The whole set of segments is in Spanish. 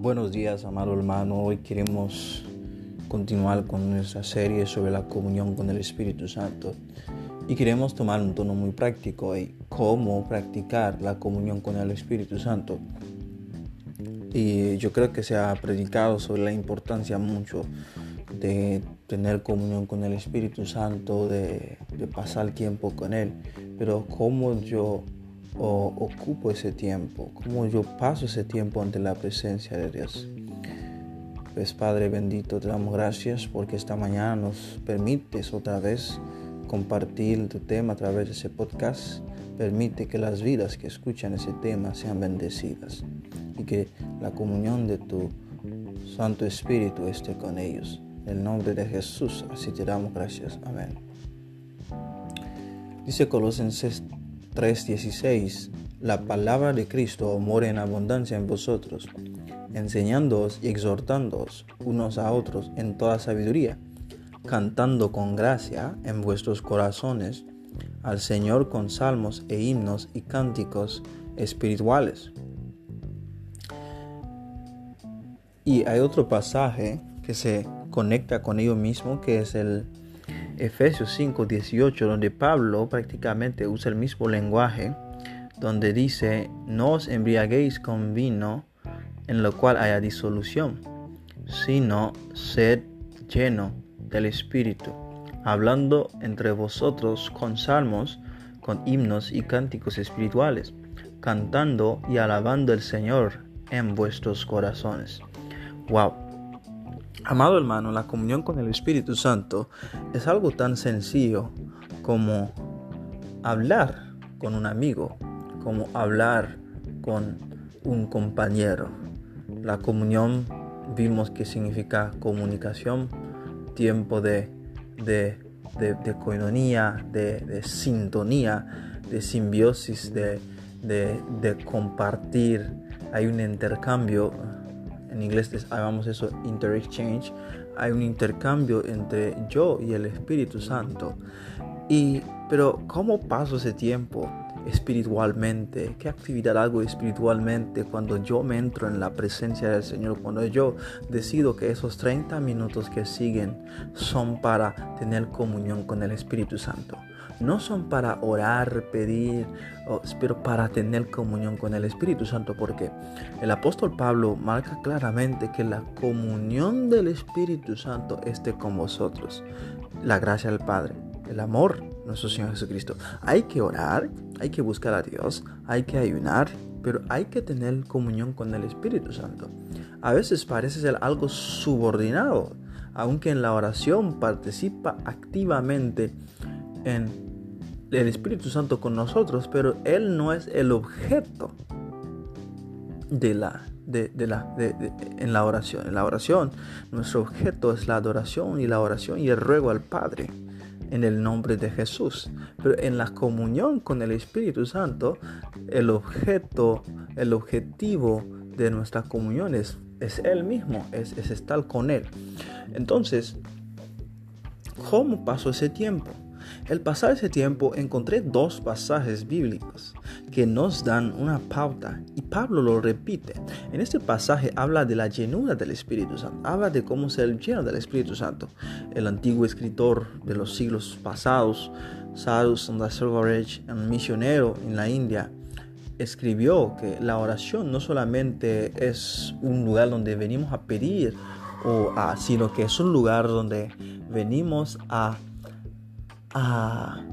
Buenos días, amado hermano. Hoy queremos continuar con nuestra serie sobre la comunión con el Espíritu Santo y queremos tomar un tono muy práctico y cómo practicar la comunión con el Espíritu Santo. Y yo creo que se ha predicado sobre la importancia mucho de tener comunión con el Espíritu Santo, de, de pasar tiempo con Él, pero cómo yo o ocupo ese tiempo, cómo yo paso ese tiempo ante la presencia de Dios. Pues Padre bendito, te damos gracias porque esta mañana nos permites otra vez compartir tu tema a través de ese podcast. Permite que las vidas que escuchan ese tema sean bendecidas y que la comunión de tu Santo Espíritu esté con ellos. En el nombre de Jesús, así te damos gracias. Amén. Dice Colosenses 3:16, la palabra de Cristo mora en abundancia en vosotros, enseñándoos y exhortándoos unos a otros en toda sabiduría, cantando con gracia en vuestros corazones al Señor con salmos e himnos y cánticos espirituales. Y hay otro pasaje que se conecta con ello mismo, que es el Efesios 5, 18, donde Pablo prácticamente usa el mismo lenguaje, donde dice, no os embriaguéis con vino en lo cual haya disolución, sino sed lleno del Espíritu, hablando entre vosotros con salmos, con himnos y cánticos espirituales, cantando y alabando al Señor en vuestros corazones. Wow. Amado hermano, la comunión con el Espíritu Santo es algo tan sencillo como hablar con un amigo, como hablar con un compañero. La comunión vimos que significa comunicación, tiempo de, de, de, de coinonía, de, sintonía, de simbiosis, de, de compartir. Hay un intercambio en inglés llamamos eso interexchange, hay un intercambio entre yo y el Espíritu Santo. Y, pero ¿cómo paso ese tiempo espiritualmente? ¿Qué actividad hago espiritualmente cuando yo me entro en la presencia del Señor? Cuando yo decido que esos 30 minutos que siguen son para tener comunión con el Espíritu Santo no son para orar, pedir, pero para tener comunión con el Espíritu Santo, porque el apóstol Pablo marca claramente que la comunión del Espíritu Santo esté con vosotros. La gracia del Padre, el amor, nuestro Señor Jesucristo. Hay que orar, hay que buscar a Dios, hay que ayunar, pero hay que tener comunión con el Espíritu Santo. A veces parece ser algo subordinado, aunque en la oración participa activamente en el Espíritu Santo con nosotros, pero Él no es el objeto de la, de, la, en la oración. En la oración, nuestro objeto es la adoración y la oración y el ruego al Padre en el nombre de Jesús. Pero en la comunión con el Espíritu Santo, el objeto, el objetivo de nuestra comunión es, es Él mismo, es, es estar con Él. Entonces, ¿cómo pasó ese tiempo? El pasar ese tiempo encontré dos pasajes bíblicos que nos dan una pauta y Pablo lo repite. En este pasaje habla de la llenura del Espíritu Santo, habla de cómo ser lleno del Espíritu Santo. El antiguo escritor de los siglos pasados, Sadhu Sundar un misionero en la India, escribió que la oración no solamente es un lugar donde venimos a pedir, sino que es un lugar donde venimos a a,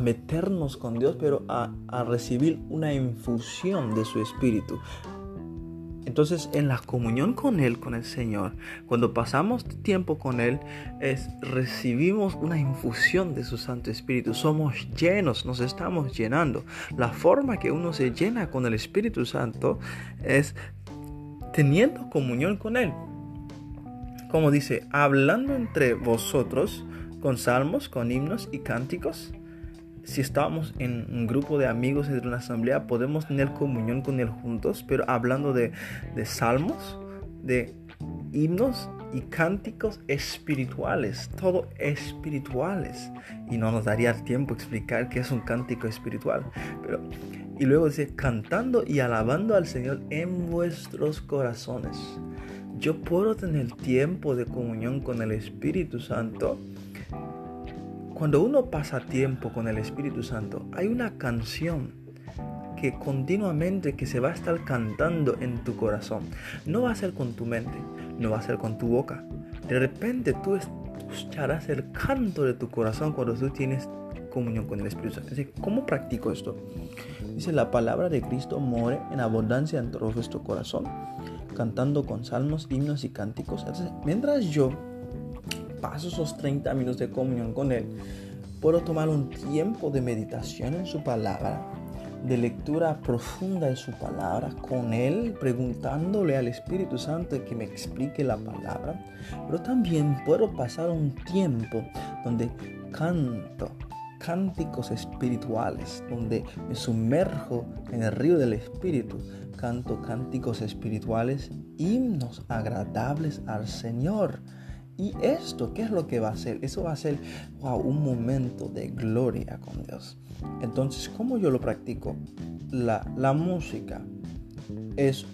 meternos con Dios, pero a, a recibir una infusión de su espíritu. Entonces, en la comunión con Él, con el Señor, cuando pasamos tiempo con Él, es, recibimos una infusión de su Santo Espíritu. Somos llenos, nos estamos llenando. La forma que uno se llena con el Espíritu Santo es teniendo comunión con Él. Como dice, hablando entre vosotros con salmos, con himnos y cánticos. Si estamos en un grupo de amigos en una asamblea, podemos tener comunión con Él juntos, pero hablando de, de salmos, de himnos y cánticos espirituales, todo espirituales. Y no nos daría tiempo explicar qué es un cántico espiritual, pero Y luego dice, cantando y alabando al Señor en vuestros corazones. Yo puedo tener tiempo de comunión con el Espíritu Santo. Cuando uno pasa tiempo con el Espíritu Santo, hay una canción que continuamente que se va a estar cantando en tu corazón. No va a ser con tu mente, no va a ser con tu boca. De repente tú escucharás el canto de tu corazón cuando tú tienes comunión con el Espíritu Santo. ¿Cómo practico esto? Dice, la palabra de Cristo more en abundancia en todo nuestro corazón, cantando con salmos, himnos y cánticos. Entonces, mientras yo paso esos 30 minutos de comunión con Él, puedo tomar un tiempo de meditación en su palabra de lectura profunda de su palabra con Él, preguntándole al Espíritu Santo que me explique la palabra. Pero también puedo pasar un tiempo donde canto cánticos espirituales, donde me sumerjo en el río del Espíritu. Canto cánticos espirituales, himnos agradables al Señor. Y esto, ¿qué es lo que va a hacer? Eso va a ser, un momento de gloria con Dios. Entonces, ¿cómo yo lo practico? La, la música es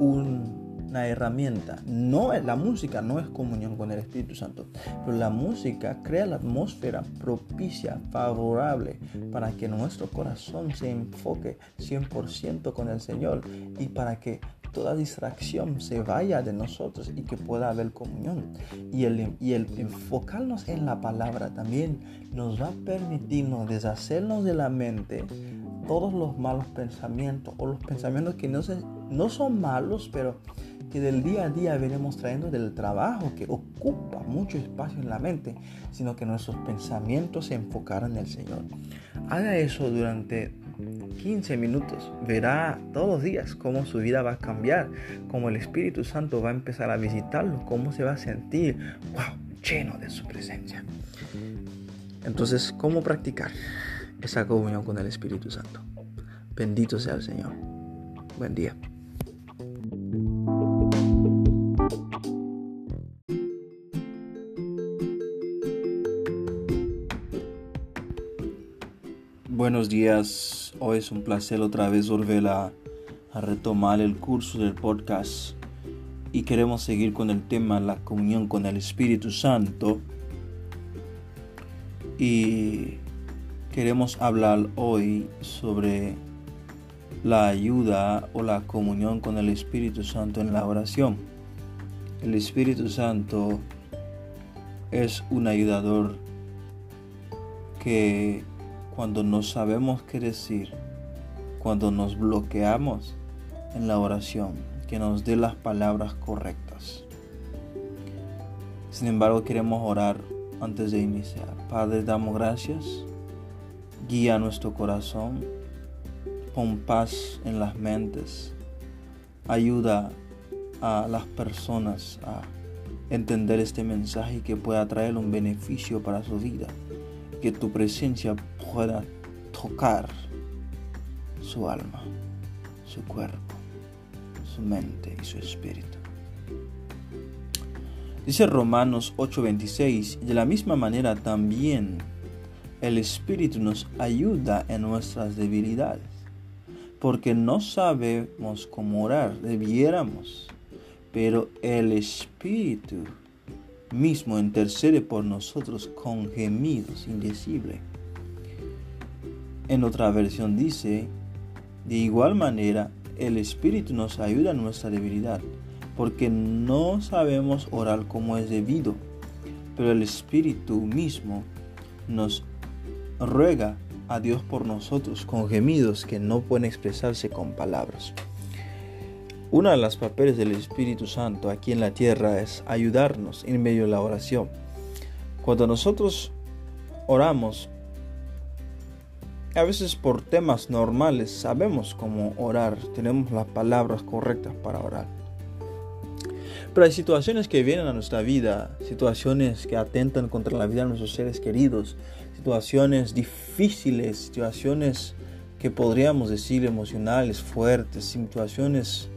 una herramienta. No la música no es comunión con el Espíritu Santo, pero la música crea la atmósfera propicia, favorable para que nuestro corazón se enfoque 100% con el Señor y para que toda distracción se vaya de nosotros y que pueda haber comunión. Y el, y el enfocarnos en la palabra también nos va a permitirnos deshacernos de la mente todos los malos pensamientos o los pensamientos que no, se, no son malos, pero que del día a día venimos trayendo del trabajo que ocupa mucho espacio en la mente, sino que nuestros pensamientos se enfocaran en el Señor. Haga eso durante 15 minutos, verá todos los días cómo su vida va a cambiar, cómo el Espíritu Santo va a empezar a visitarlo, cómo se va a sentir, wow, lleno de su presencia. Entonces, ¿cómo practicar esa comunión con el Espíritu Santo? Bendito sea el Señor. Buen día. Buenos días, hoy es un placer otra vez volver a, retomar el curso del podcast y queremos seguir con el tema la comunión con el Espíritu Santo y queremos hablar hoy sobre la ayuda o la comunión con el Espíritu Santo en la oración. El Espíritu Santo es un ayudador que cuando no sabemos qué decir, cuando nos bloqueamos en la oración, que nos dé las palabras correctas. Sin embargo, queremos orar antes de iniciar. Padre, damos gracias. Guía nuestro corazón. Pon paz en las mentes. Ayuda a las personas a entender este mensaje y que pueda traer un beneficio para su vida. Que tu presencia pueda tocar su alma, su cuerpo, su mente y su espíritu. Dice Romanos 8:26, de la misma manera también el Espíritu nos ayuda en nuestras debilidades, porque no sabemos cómo orar, debiéramos, pero el Espíritu mismo intercede por nosotros con gemidos indecibles. En otra versión dice, de igual manera, el Espíritu nos ayuda en nuestra debilidad, porque no sabemos orar como es debido, pero el Espíritu mismo nos ruega a Dios por nosotros con gemidos que no pueden expresarse con palabras. Una de las papeles del Espíritu Santo aquí en la tierra es ayudarnos en medio de la oración. Cuando nosotros oramos, a veces por temas normales sabemos cómo orar, tenemos las palabras correctas para orar. Pero hay situaciones que vienen a nuestra vida, situaciones que atentan contra la vida de nuestros seres queridos, situaciones difíciles, situaciones que podríamos decir emocionales, fuertes, situaciones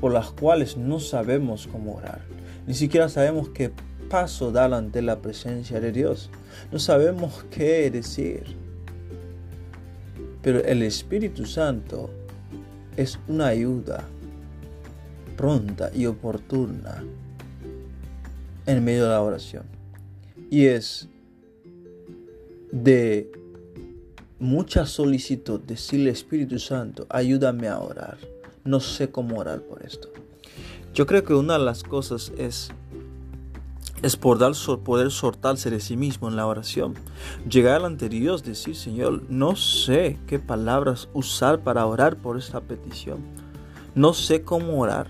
por las cuales no sabemos cómo orar. Ni siquiera sabemos qué paso dar ante la presencia de Dios. No sabemos qué decir. Pero el Espíritu Santo es una ayuda pronta y oportuna en medio de la oración. Y es de mucha solicitud decirle Espíritu Santo, ayúdame a orar. No sé cómo orar por esto. Yo creo que una de las cosas es es poder, poder soltarse de sí mismo en la oración. Llegar ante Dios, decir, Señor, no sé qué palabras usar para orar por esta petición. No sé cómo orar.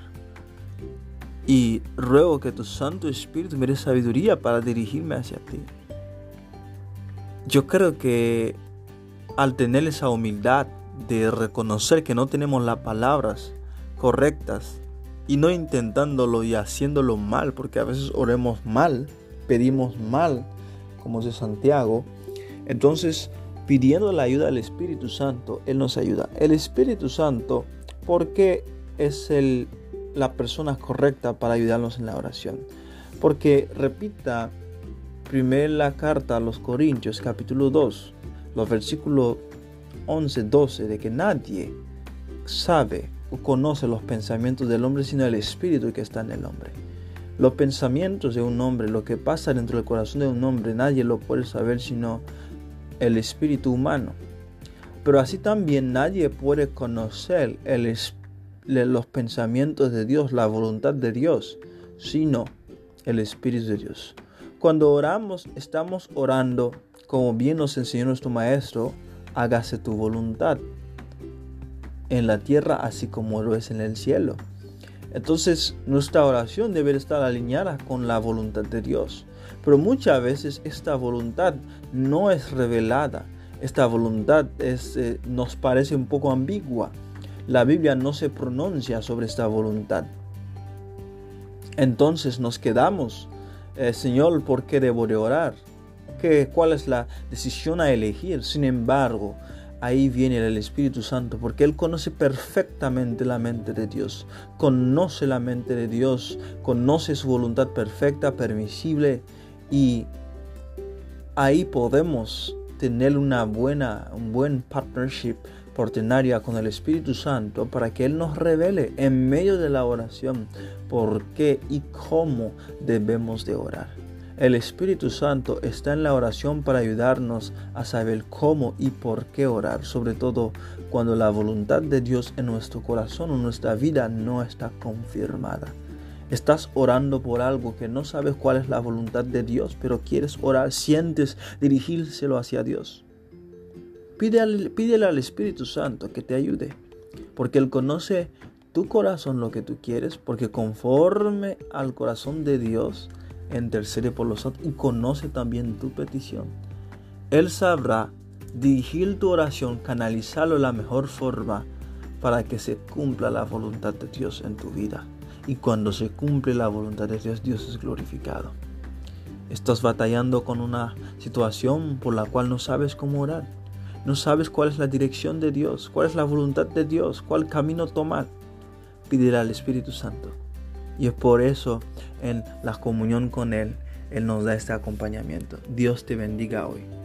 Y ruego que tu Santo Espíritu me dé sabiduría para dirigirme hacia ti. Yo creo que al tener esa humildad de reconocer que no tenemos las palabras correctas y no intentándolo y haciéndolo mal, porque a veces oremos mal, pedimos mal, como dice Santiago. Entonces, pidiendo la ayuda del Espíritu Santo, Él nos ayuda. El Espíritu Santo, porque es el, la persona correcta para ayudarnos en la oración? Porque repita primero la carta a los Corintios, capítulo 2, los versículos 11, 12, de que nadie sabe conoce los pensamientos del hombre, sino el espíritu que está en el hombre. Los pensamientos de un hombre, lo que pasa dentro del corazón de un hombre, nadie lo puede saber sino el espíritu humano. Pero así también nadie puede conocer los pensamientos de Dios, la voluntad de Dios, sino el Espíritu de Dios. Cuando oramos, estamos orando, como bien nos enseñó nuestro Maestro, hágase tu voluntad en la tierra así como lo es en el cielo. Entonces nuestra oración debe estar alineada con la voluntad de Dios. Pero muchas veces esta voluntad no es revelada. Esta voluntad es, eh, nos parece un poco ambigua. La Biblia no se pronuncia sobre esta voluntad. Entonces nos quedamos, eh, Señor, ¿por qué debo de orar? ¿Qué, ¿Cuál es la decisión a elegir? Sin embargo, ahí viene el Espíritu Santo, porque Él conoce perfectamente la mente de Dios, conoce la mente de Dios, conoce su voluntad perfecta, permisible, y ahí podemos tener una buena, un buen partnership ordinaria con el Espíritu Santo para que Él nos revele en medio de la oración por qué y cómo debemos de orar. El Espíritu Santo está en la oración para ayudarnos a saber cómo y por qué orar, sobre todo cuando la voluntad de Dios en nuestro corazón o nuestra vida no está confirmada. Estás orando por algo que no sabes cuál es la voluntad de Dios, pero quieres orar, sientes dirigírselo hacia Dios. Pídele, pídele al Espíritu Santo que te ayude, porque Él conoce tu corazón lo que tú quieres, porque conforme al corazón de Dios, intercede por los otros y conoce también tu petición. Él sabrá dirigir tu oración, canalizarlo de la mejor forma para que se cumpla la voluntad de Dios en tu vida. Y cuando se cumple la voluntad de Dios, Dios es glorificado. Estás batallando con una situación por la cual no sabes cómo orar. No sabes cuál es la dirección de Dios, cuál es la voluntad de Dios, cuál camino tomar. Pídele al Espíritu Santo y es por eso en la comunión con Él, Él nos da este acompañamiento. Dios te bendiga hoy.